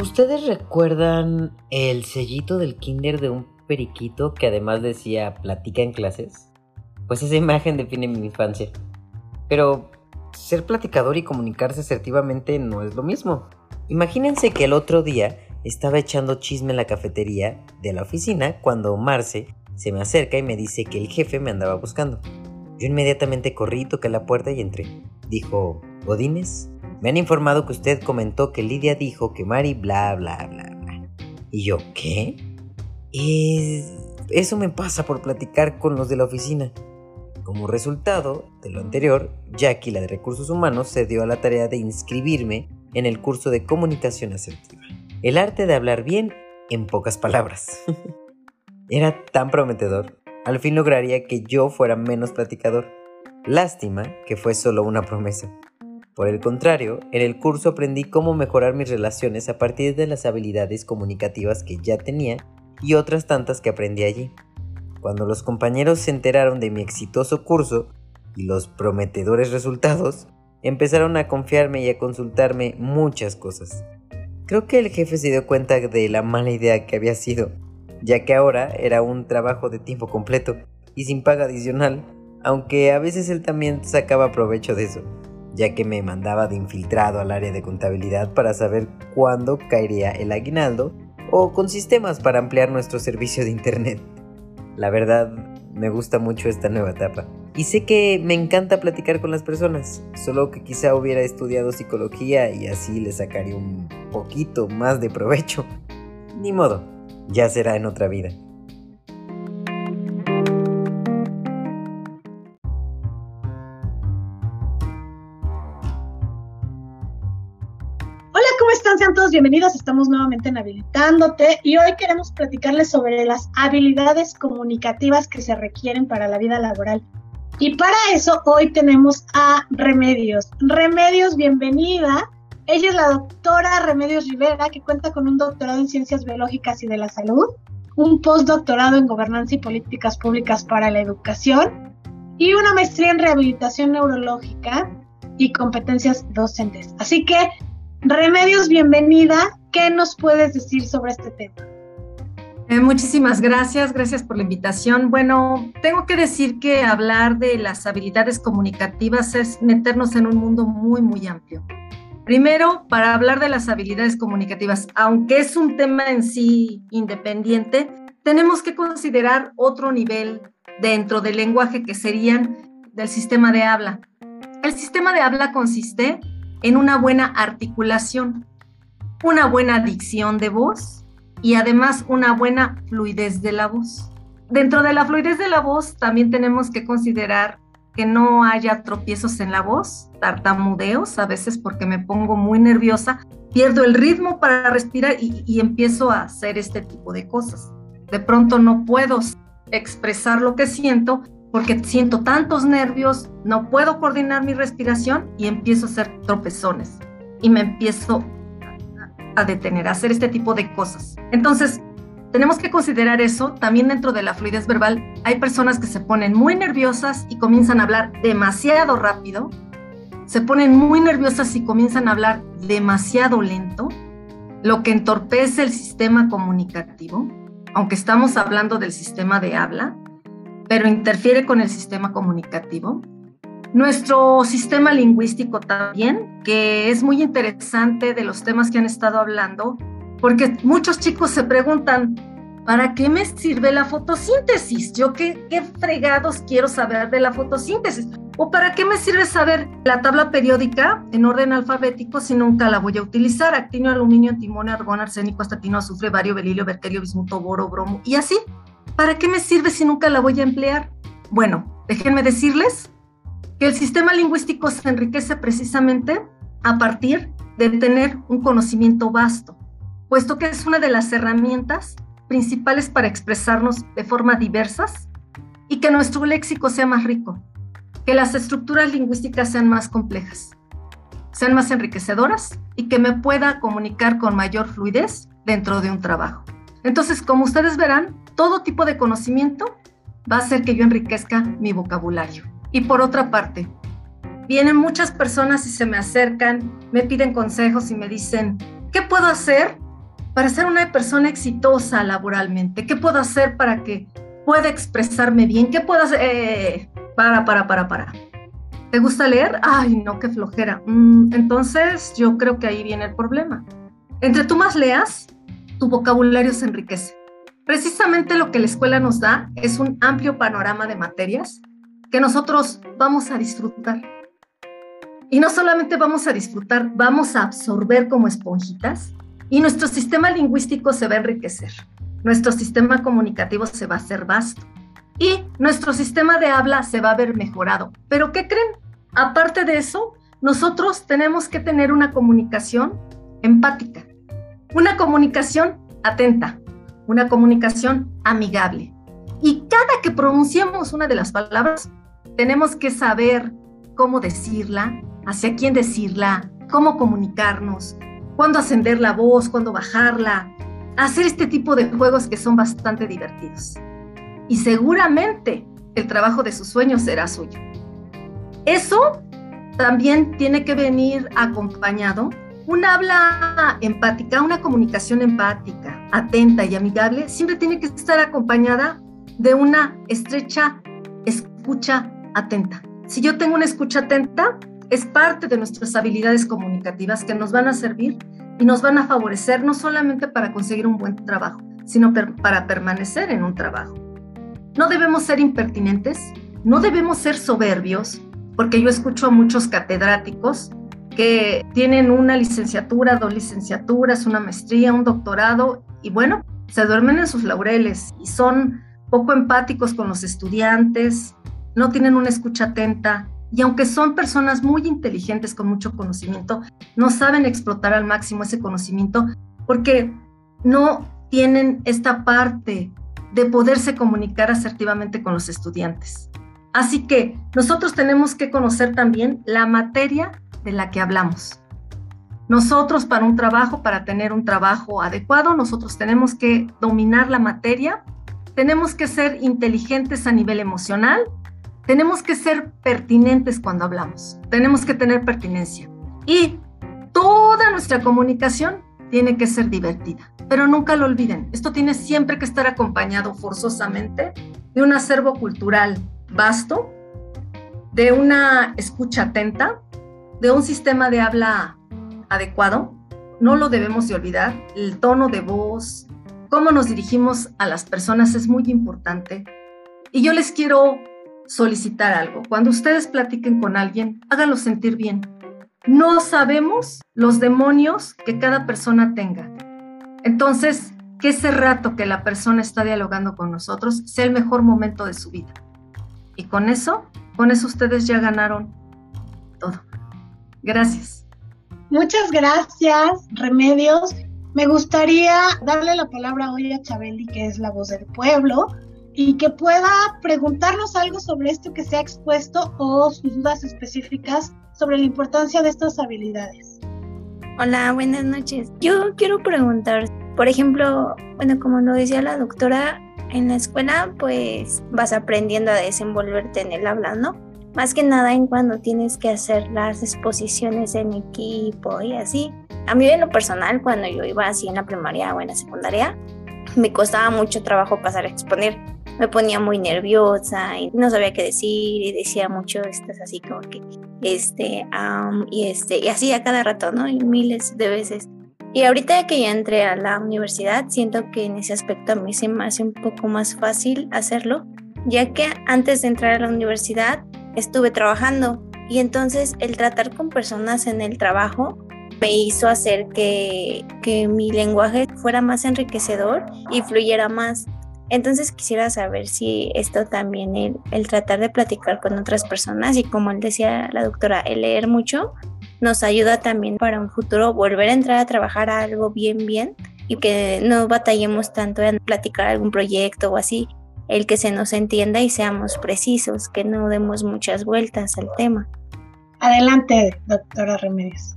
¿Ustedes recuerdan el sellito del kinder de un periquito que además decía platica en clases? Pues esa imagen define mi infancia. Pero ser platicador y comunicarse asertivamente no es lo mismo. Imagínense que el otro día estaba echando chisme en la cafetería de la oficina cuando Marce se me acerca y me dice que el jefe me andaba buscando. Yo inmediatamente corrí, toqué la puerta y entré. Dijo, Godínez, me han informado que usted comentó que Lidia dijo que Mari bla bla bla bla. Y yo, ¿qué? Y eso me pasa por platicar con los de la oficina. Como resultado de lo anterior, Jackie, la de recursos humanos, se dio a la tarea de inscribirme en el curso de comunicación asertiva. El arte de hablar bien en pocas palabras. Era tan prometedor. Al fin lograría que yo fuera menos platicador. Lástima que fue solo una promesa. Por el contrario, en el curso aprendí cómo mejorar mis relaciones a partir de las habilidades comunicativas que ya tenía y otras tantas que aprendí allí. Cuando los compañeros se enteraron de mi exitoso curso y los prometedores resultados, empezaron a confiarme y a consultarme muchas cosas. Creo que el jefe se dio cuenta de la mala idea que había sido, ya que ahora era un trabajo de tiempo completo y sin paga adicional, aunque a veces él también sacaba provecho de eso ya que me mandaba de infiltrado al área de contabilidad para saber cuándo caería el aguinaldo o con sistemas para ampliar nuestro servicio de internet. La verdad, me gusta mucho esta nueva etapa. Y sé que me encanta platicar con las personas, solo que quizá hubiera estudiado psicología y así le sacaría un poquito más de provecho. Ni modo, ya será en otra vida. Bienvenidos. Estamos nuevamente en Habilitándote y hoy queremos platicarles sobre las habilidades comunicativas que se requieren para la vida laboral. Y para eso hoy tenemos a Remedios. Remedios, bienvenida. Ella es la doctora Remedios Rivera, que cuenta con un doctorado en Ciencias Biológicas y de la Salud, un postdoctorado en Gobernanza y Políticas Públicas para la Educación y una maestría en Rehabilitación Neurológica y competencias docentes. Así que Remedios, bienvenida. ¿Qué nos puedes decir sobre este tema? Eh, muchísimas gracias, gracias por la invitación. Bueno, tengo que decir que hablar de las habilidades comunicativas es meternos en un mundo muy, muy amplio. Primero, para hablar de las habilidades comunicativas, aunque es un tema en sí independiente, tenemos que considerar otro nivel dentro del lenguaje que serían del sistema de habla. El sistema de habla consiste en una buena articulación, una buena dicción de voz y además una buena fluidez de la voz. Dentro de la fluidez de la voz también tenemos que considerar que no haya tropiezos en la voz, tartamudeos, a veces porque me pongo muy nerviosa, pierdo el ritmo para respirar y, y empiezo a hacer este tipo de cosas. De pronto no puedo expresar lo que siento porque siento tantos nervios, no puedo coordinar mi respiración y empiezo a hacer tropezones y me empiezo a detener, a hacer este tipo de cosas. Entonces, tenemos que considerar eso. También dentro de la fluidez verbal hay personas que se ponen muy nerviosas y comienzan a hablar demasiado rápido. Se ponen muy nerviosas y comienzan a hablar demasiado lento, lo que entorpece el sistema comunicativo, aunque estamos hablando del sistema de habla pero interfiere con el sistema comunicativo. Nuestro sistema lingüístico también, que es muy interesante de los temas que han estado hablando, porque muchos chicos se preguntan, ¿para qué me sirve la fotosíntesis? ¿Yo qué, qué fregados quiero saber de la fotosíntesis? ¿O para qué me sirve saber la tabla periódica en orden alfabético si nunca la voy a utilizar? Actinio, aluminio, antimonio, argón, arsénico, estatino, azufre, bario, belilio, berterio, bismuto, boro, bromo y así. ¿Para qué me sirve si nunca la voy a emplear? Bueno, déjenme decirles que el sistema lingüístico se enriquece precisamente a partir de tener un conocimiento vasto, puesto que es una de las herramientas principales para expresarnos de forma diversas y que nuestro léxico sea más rico, que las estructuras lingüísticas sean más complejas, sean más enriquecedoras y que me pueda comunicar con mayor fluidez dentro de un trabajo. Entonces, como ustedes verán, todo tipo de conocimiento va a hacer que yo enriquezca mi vocabulario. Y por otra parte, vienen muchas personas y se me acercan, me piden consejos y me dicen, ¿qué puedo hacer para ser una persona exitosa laboralmente? ¿Qué puedo hacer para que pueda expresarme bien? ¿Qué puedo hacer? Eh, para, para, para, para. ¿Te gusta leer? Ay, no, qué flojera. Mm, entonces, yo creo que ahí viene el problema. Entre tú más leas, tu vocabulario se enriquece. Precisamente lo que la escuela nos da es un amplio panorama de materias que nosotros vamos a disfrutar. Y no solamente vamos a disfrutar, vamos a absorber como esponjitas y nuestro sistema lingüístico se va a enriquecer. Nuestro sistema comunicativo se va a hacer vasto y nuestro sistema de habla se va a ver mejorado. Pero ¿qué creen? Aparte de eso, nosotros tenemos que tener una comunicación empática, una comunicación atenta, una comunicación amigable. Y cada que pronunciemos una de las palabras, tenemos que saber cómo decirla, hacia quién decirla, cómo comunicarnos, cuándo ascender la voz, cuándo bajarla, hacer este tipo de juegos que son bastante divertidos y seguramente el trabajo de sus sueños será suyo. Eso también tiene que venir acompañado una habla empática, una comunicación empática, atenta y amigable, siempre tiene que estar acompañada de una estrecha escucha atenta. Si yo tengo una escucha atenta, es parte de nuestras habilidades comunicativas que nos van a servir y nos van a favorecer no solamente para conseguir un buen trabajo, sino para permanecer en un trabajo. No debemos ser impertinentes, no debemos ser soberbios, porque yo escucho a muchos catedráticos que tienen una licenciatura, dos licenciaturas, una maestría, un doctorado, y bueno, se duermen en sus laureles y son poco empáticos con los estudiantes, no tienen una escucha atenta, y aunque son personas muy inteligentes con mucho conocimiento, no saben explotar al máximo ese conocimiento porque no tienen esta parte de poderse comunicar asertivamente con los estudiantes. Así que nosotros tenemos que conocer también la materia de la que hablamos. Nosotros para un trabajo, para tener un trabajo adecuado, nosotros tenemos que dominar la materia, tenemos que ser inteligentes a nivel emocional, tenemos que ser pertinentes cuando hablamos, tenemos que tener pertinencia. Y toda nuestra comunicación tiene que ser divertida. Pero nunca lo olviden, esto tiene siempre que estar acompañado forzosamente de un acervo cultural vasto, de una escucha atenta, de un sistema de habla adecuado. No lo debemos de olvidar, el tono de voz, cómo nos dirigimos a las personas es muy importante. Y yo les quiero solicitar algo. Cuando ustedes platiquen con alguien, háganlo sentir bien no sabemos los demonios que cada persona tenga. Entonces, que ese rato que la persona está dialogando con nosotros sea el mejor momento de su vida. Y con eso, con eso ustedes ya ganaron todo. Gracias. Muchas gracias, Remedios. Me gustaría darle la palabra hoy a Chabeli, que es la voz del pueblo, y que pueda preguntarnos algo sobre esto que se ha expuesto o sus dudas específicas sobre la importancia de estas habilidades. Hola, buenas noches. Yo quiero preguntar, por ejemplo, bueno, como lo decía la doctora, en la escuela pues vas aprendiendo a desenvolverte en el habla, ¿no? Más que nada en cuando tienes que hacer las exposiciones en equipo y así. A mí en lo personal, cuando yo iba así en la primaria o en la secundaria, me costaba mucho trabajo pasar a exponer. Me ponía muy nerviosa y no sabía qué decir y decía mucho estas así como que este y este y así a cada rato no y miles de veces. Y ahorita que ya entré a la universidad siento que en ese aspecto a mí se me hace un poco más fácil hacerlo ya que antes de entrar a la universidad estuve trabajando y entonces el tratar con personas en el trabajo me hizo hacer que, que mi lenguaje fuera más enriquecedor y fluyera más. Entonces quisiera saber si esto también, el, tratar de platicar con otras personas y como decía la doctora, el leer mucho, nos ayuda también para un futuro volver a entrar a trabajar a algo bien, bien y que no batallemos tanto en platicar algún proyecto o así, el que se nos entienda y seamos precisos, que no demos muchas vueltas al tema. Adelante, doctora Remedios.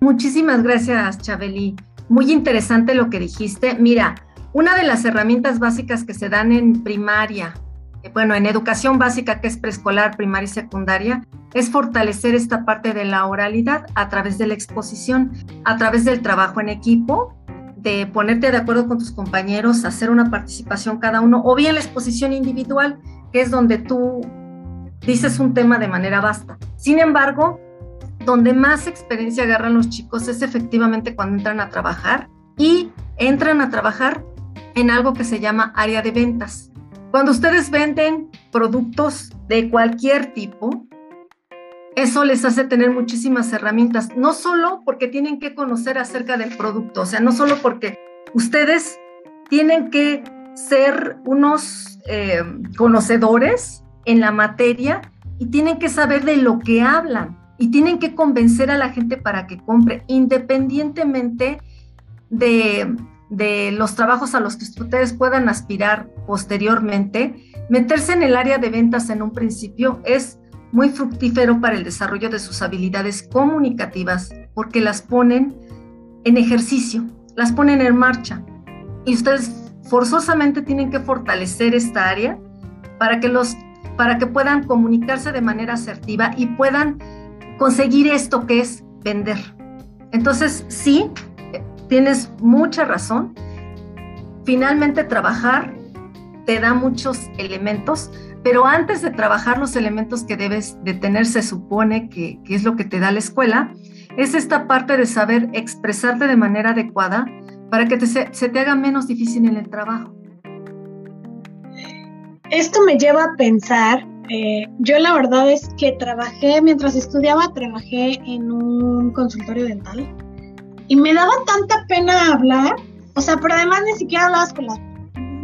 Muchísimas gracias, Chabeli. Muy interesante lo que dijiste. Mira, una de las herramientas básicas que se dan en primaria, eh, bueno, en educación básica que es preescolar, primaria y secundaria, es fortalecer esta parte de la oralidad a través de la exposición, a través del trabajo en equipo, ponerte de acuerdo con tus compañeros, hacer una participación cada uno, o bien la exposición individual, que es donde tú dices un tema de manera vasta. Sin embargo, donde más experiencia agarran los chicos es efectivamente cuando entran a trabajar y entran a trabajar en algo que se llama área de ventas. Cuando ustedes venden productos de cualquier tipo, eso les hace tener muchísimas herramientas, no solo porque tienen que conocer acerca del producto, o sea, no solo porque ustedes tienen que ser unos eh, conocedores en la materia y tienen que saber de lo que hablan y tienen que convencer a la gente para que compre, independientemente de, de los trabajos a los que ustedes puedan aspirar posteriormente, meterse en el área de ventas en un principio es muy fructífero para el desarrollo de sus habilidades comunicativas porque las ponen en ejercicio, las ponen en marcha. Y ustedes forzosamente tienen que fortalecer esta área para que los para que puedan comunicarse de manera asertiva y puedan conseguir esto que es vender. Entonces, sí, tienes mucha razón. Finalmente trabajar te da muchos elementos, pero antes de trabajar los elementos que debes de tener, se supone que, es lo que te da la escuela, es esta parte de saber expresarte de manera adecuada para que se te haga menos difícil en el trabajo. Esto me lleva a pensar, eh, yo la verdad es que trabajé, mientras estudiaba, trabajé en un consultorio dental y me daba tanta pena hablar, o sea, pero además ni siquiera hablabas con.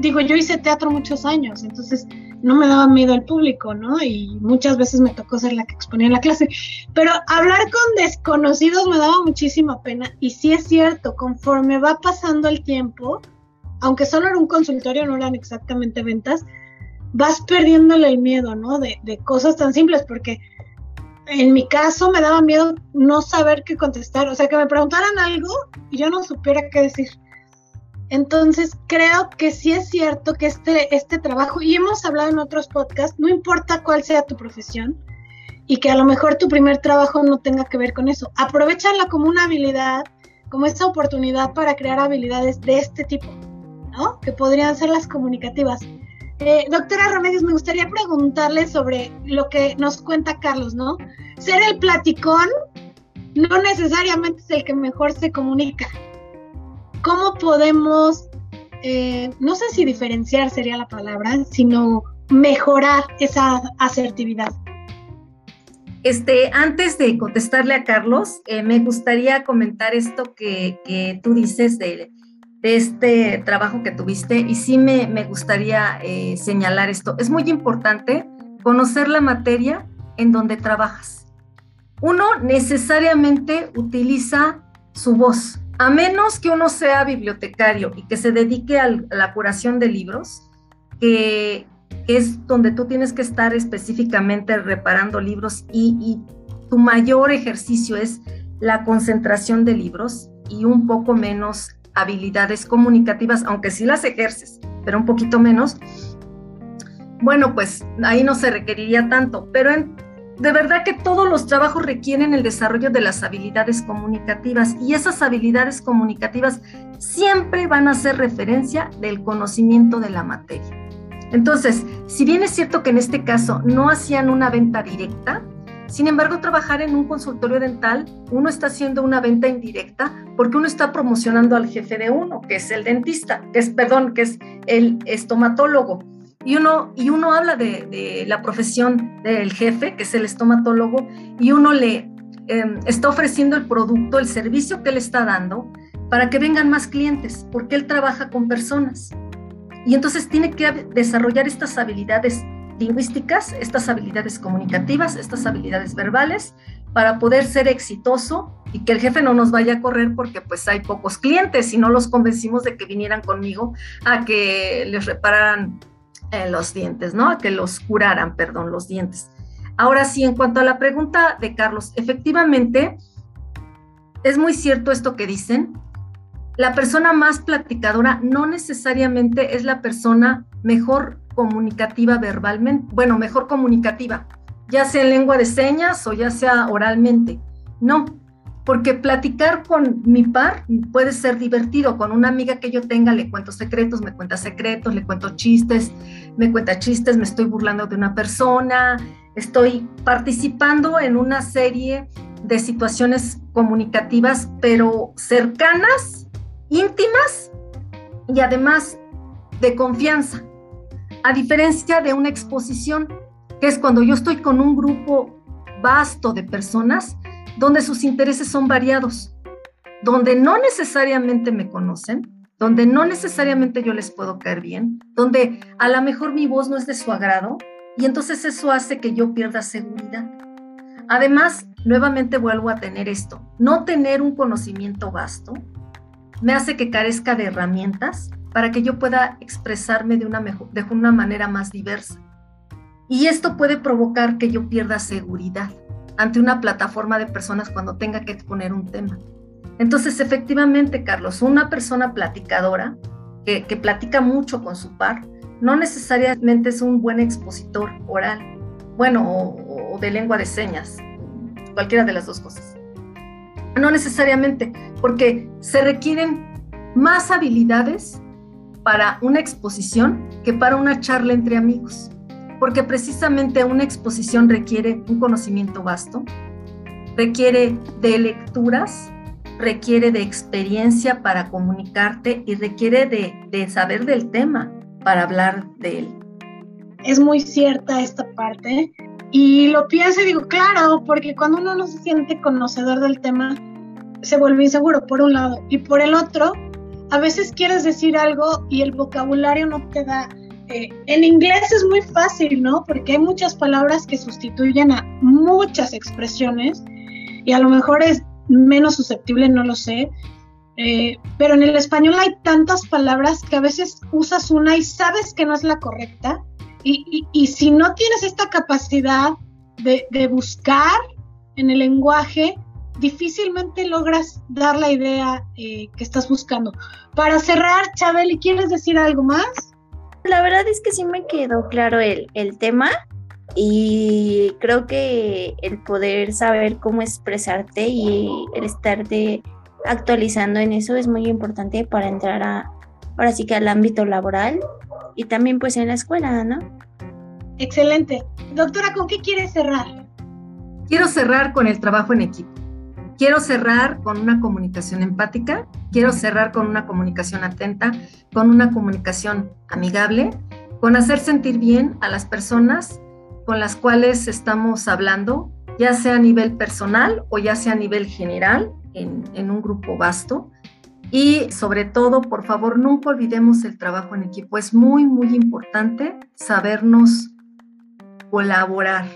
Digo, yo hice teatro muchos años, entonces no me daba miedo al público, ¿no? Y muchas veces me tocó ser la que exponía en la clase. Pero hablar con desconocidos me daba muchísima pena. Y sí es cierto, conforme va pasando el tiempo, aunque solo era un consultorio, no eran exactamente ventas, vas perdiéndole el miedo, ¿no? De, de cosas tan simples, porque en mi caso me daba miedo no saber qué contestar, o sea, que me preguntaran algo y yo no supiera qué decir. Entonces, creo que sí es cierto que este, este trabajo, y hemos hablado en otros podcasts, no importa cuál sea tu profesión, y que a lo mejor tu primer trabajo no tenga que ver con eso. Aprovechala como una habilidad, como esta oportunidad para crear habilidades de este tipo, ¿no? Que podrían ser las comunicativas. Eh, doctora Remedios, me gustaría preguntarle sobre lo que nos cuenta Carlos, ¿no? Ser el platicón no necesariamente es el que mejor se comunica. ¿Cómo podemos, eh, no sé si diferenciar sería la palabra, sino mejorar esa asertividad? Este, antes de contestarle a Carlos, eh, me gustaría comentar esto que, tú dices de este trabajo que tuviste y sí me, gustaría eh, señalar esto. Es muy importante conocer la materia en donde trabajas. Uno necesariamente utiliza su voz, a menos que uno sea bibliotecario y que se dedique a la curación de libros, que, es donde tú tienes que estar específicamente reparando libros y, y tu mayor ejercicio es la concentración de libros y un poco menos habilidades comunicativas, aunque sí las ejerces, pero un poquito menos, bueno, pues ahí no se requeriría tanto, pero de verdad que todos los trabajos requieren el desarrollo de las habilidades comunicativas y esas habilidades comunicativas siempre van a hacer referencia del conocimiento de la materia. Entonces, si bien es cierto que en este caso no hacían una venta directa, sin embargo, trabajar en un consultorio dental, uno está haciendo una venta indirecta porque uno está promocionando al jefe de uno, que es el dentista, que es, perdón, que es el estomatólogo. Y uno, y uno habla de, la profesión del jefe, que es el estomatólogo, y uno le em, está ofreciendo el producto, el servicio que le está dando para que vengan más clientes, porque él trabaja con personas. Y entonces tiene que desarrollar estas habilidades lingüísticas, estas habilidades comunicativas, estas habilidades verbales, para poder ser exitoso y que el jefe no nos vaya a correr porque pues hay pocos clientes y no los convencimos de que vinieran conmigo a que les repararan eh, los dientes, ¿no? Que los curaran, perdón, los dientes. Ahora sí, en cuanto a la pregunta de Carlos, efectivamente, es muy cierto esto que dicen. La persona más platicadora no necesariamente es la persona mejor comunicativa verbalmente, bueno, mejor comunicativa, ya sea en lengua de señas o ya sea oralmente. No, porque platicar con mi par puede ser divertido. Con una amiga que yo tenga le cuento secretos, me cuenta secretos, le cuento chistes, me cuenta chistes, me estoy burlando de una persona, estoy participando en una serie de situaciones comunicativas, pero cercanas, íntimas y además de confianza. A diferencia de una exposición, que es cuando yo estoy con un grupo vasto de personas, donde sus intereses son variados, donde no necesariamente me conocen, donde no necesariamente yo les puedo caer bien, donde a lo mejor mi voz no es de su agrado y entonces eso hace que yo pierda seguridad. Además, nuevamente vuelvo a tener esto, no tener un conocimiento vasto me hace que carezca de herramientas para que yo pueda expresarme de una, mejor, de una manera más diversa. Y esto puede provocar que yo pierda seguridad ante una plataforma de personas cuando tenga que exponer un tema. Entonces, efectivamente, Carlos, una persona platicadora que, platica mucho con su par, no necesariamente es un buen expositor oral, bueno, o de lengua de señas, cualquiera de las dos cosas. No necesariamente, porque se requieren más habilidades para una exposición que para una charla entre amigos porque precisamente una exposición requiere un conocimiento vasto, requiere de lecturas, requiere de experiencia para comunicarte y requiere de, saber del tema para hablar de él. Es muy cierta esta parte y lo pienso y digo, claro, porque cuando uno no se siente conocedor del tema, se vuelve inseguro por un lado y por el otro, a veces quieres decir algo y el vocabulario no te da eh, en inglés es muy fácil, ¿no? Porque hay muchas palabras que sustituyen a muchas expresiones y a lo mejor es menos susceptible, no lo sé. Eh, pero en el español hay tantas palabras que a veces usas una y sabes que no es la correcta. Y, si no tienes esta capacidad de, buscar en el lenguaje, difícilmente logras dar la idea eh, que estás buscando. Para cerrar, Chabeli, ¿quieres decir algo más? La verdad es que sí me quedó claro el, el tema y creo que el poder saber cómo expresarte y el estarte actualizando en eso es muy importante para entrar a, ahora sí que al ámbito laboral y también pues en la escuela, ¿no? Excelente. Doctora, ¿con qué quieres cerrar? Quiero cerrar con el trabajo en equipo. Quiero cerrar con una comunicación empática, quiero cerrar con una comunicación atenta, con una comunicación amigable, con hacer sentir bien a las personas con las cuales estamos hablando, ya sea a nivel personal o ya sea a nivel general, en, un grupo vasto. Y sobre todo, por favor, nunca olvidemos el trabajo en equipo. Es muy, muy importante sabernos colaborar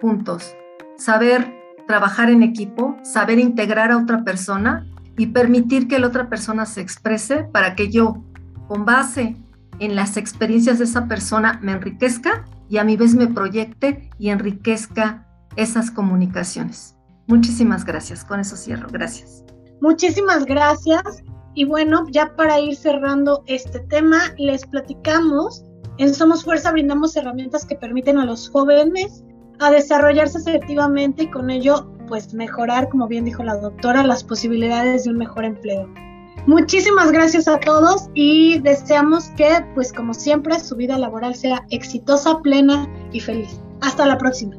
juntos, saber trabajar en equipo, saber integrar a otra persona y permitir que la otra persona se exprese para que yo, con base en las experiencias de esa persona, me enriquezca y a mi vez me proyecte y enriquezca esas comunicaciones. Muchísimas gracias. Con eso cierro. Gracias. Muchísimas gracias. Y bueno, ya para ir cerrando este tema, les platicamos. En Somos Fuerza brindamos herramientas que permiten a los jóvenes a desarrollarse asertivamente y con ello pues mejorar, como bien dijo la doctora, las posibilidades de un mejor empleo. Muchísimas gracias a todos y deseamos que pues como siempre su vida laboral sea exitosa, plena y feliz. Hasta la próxima.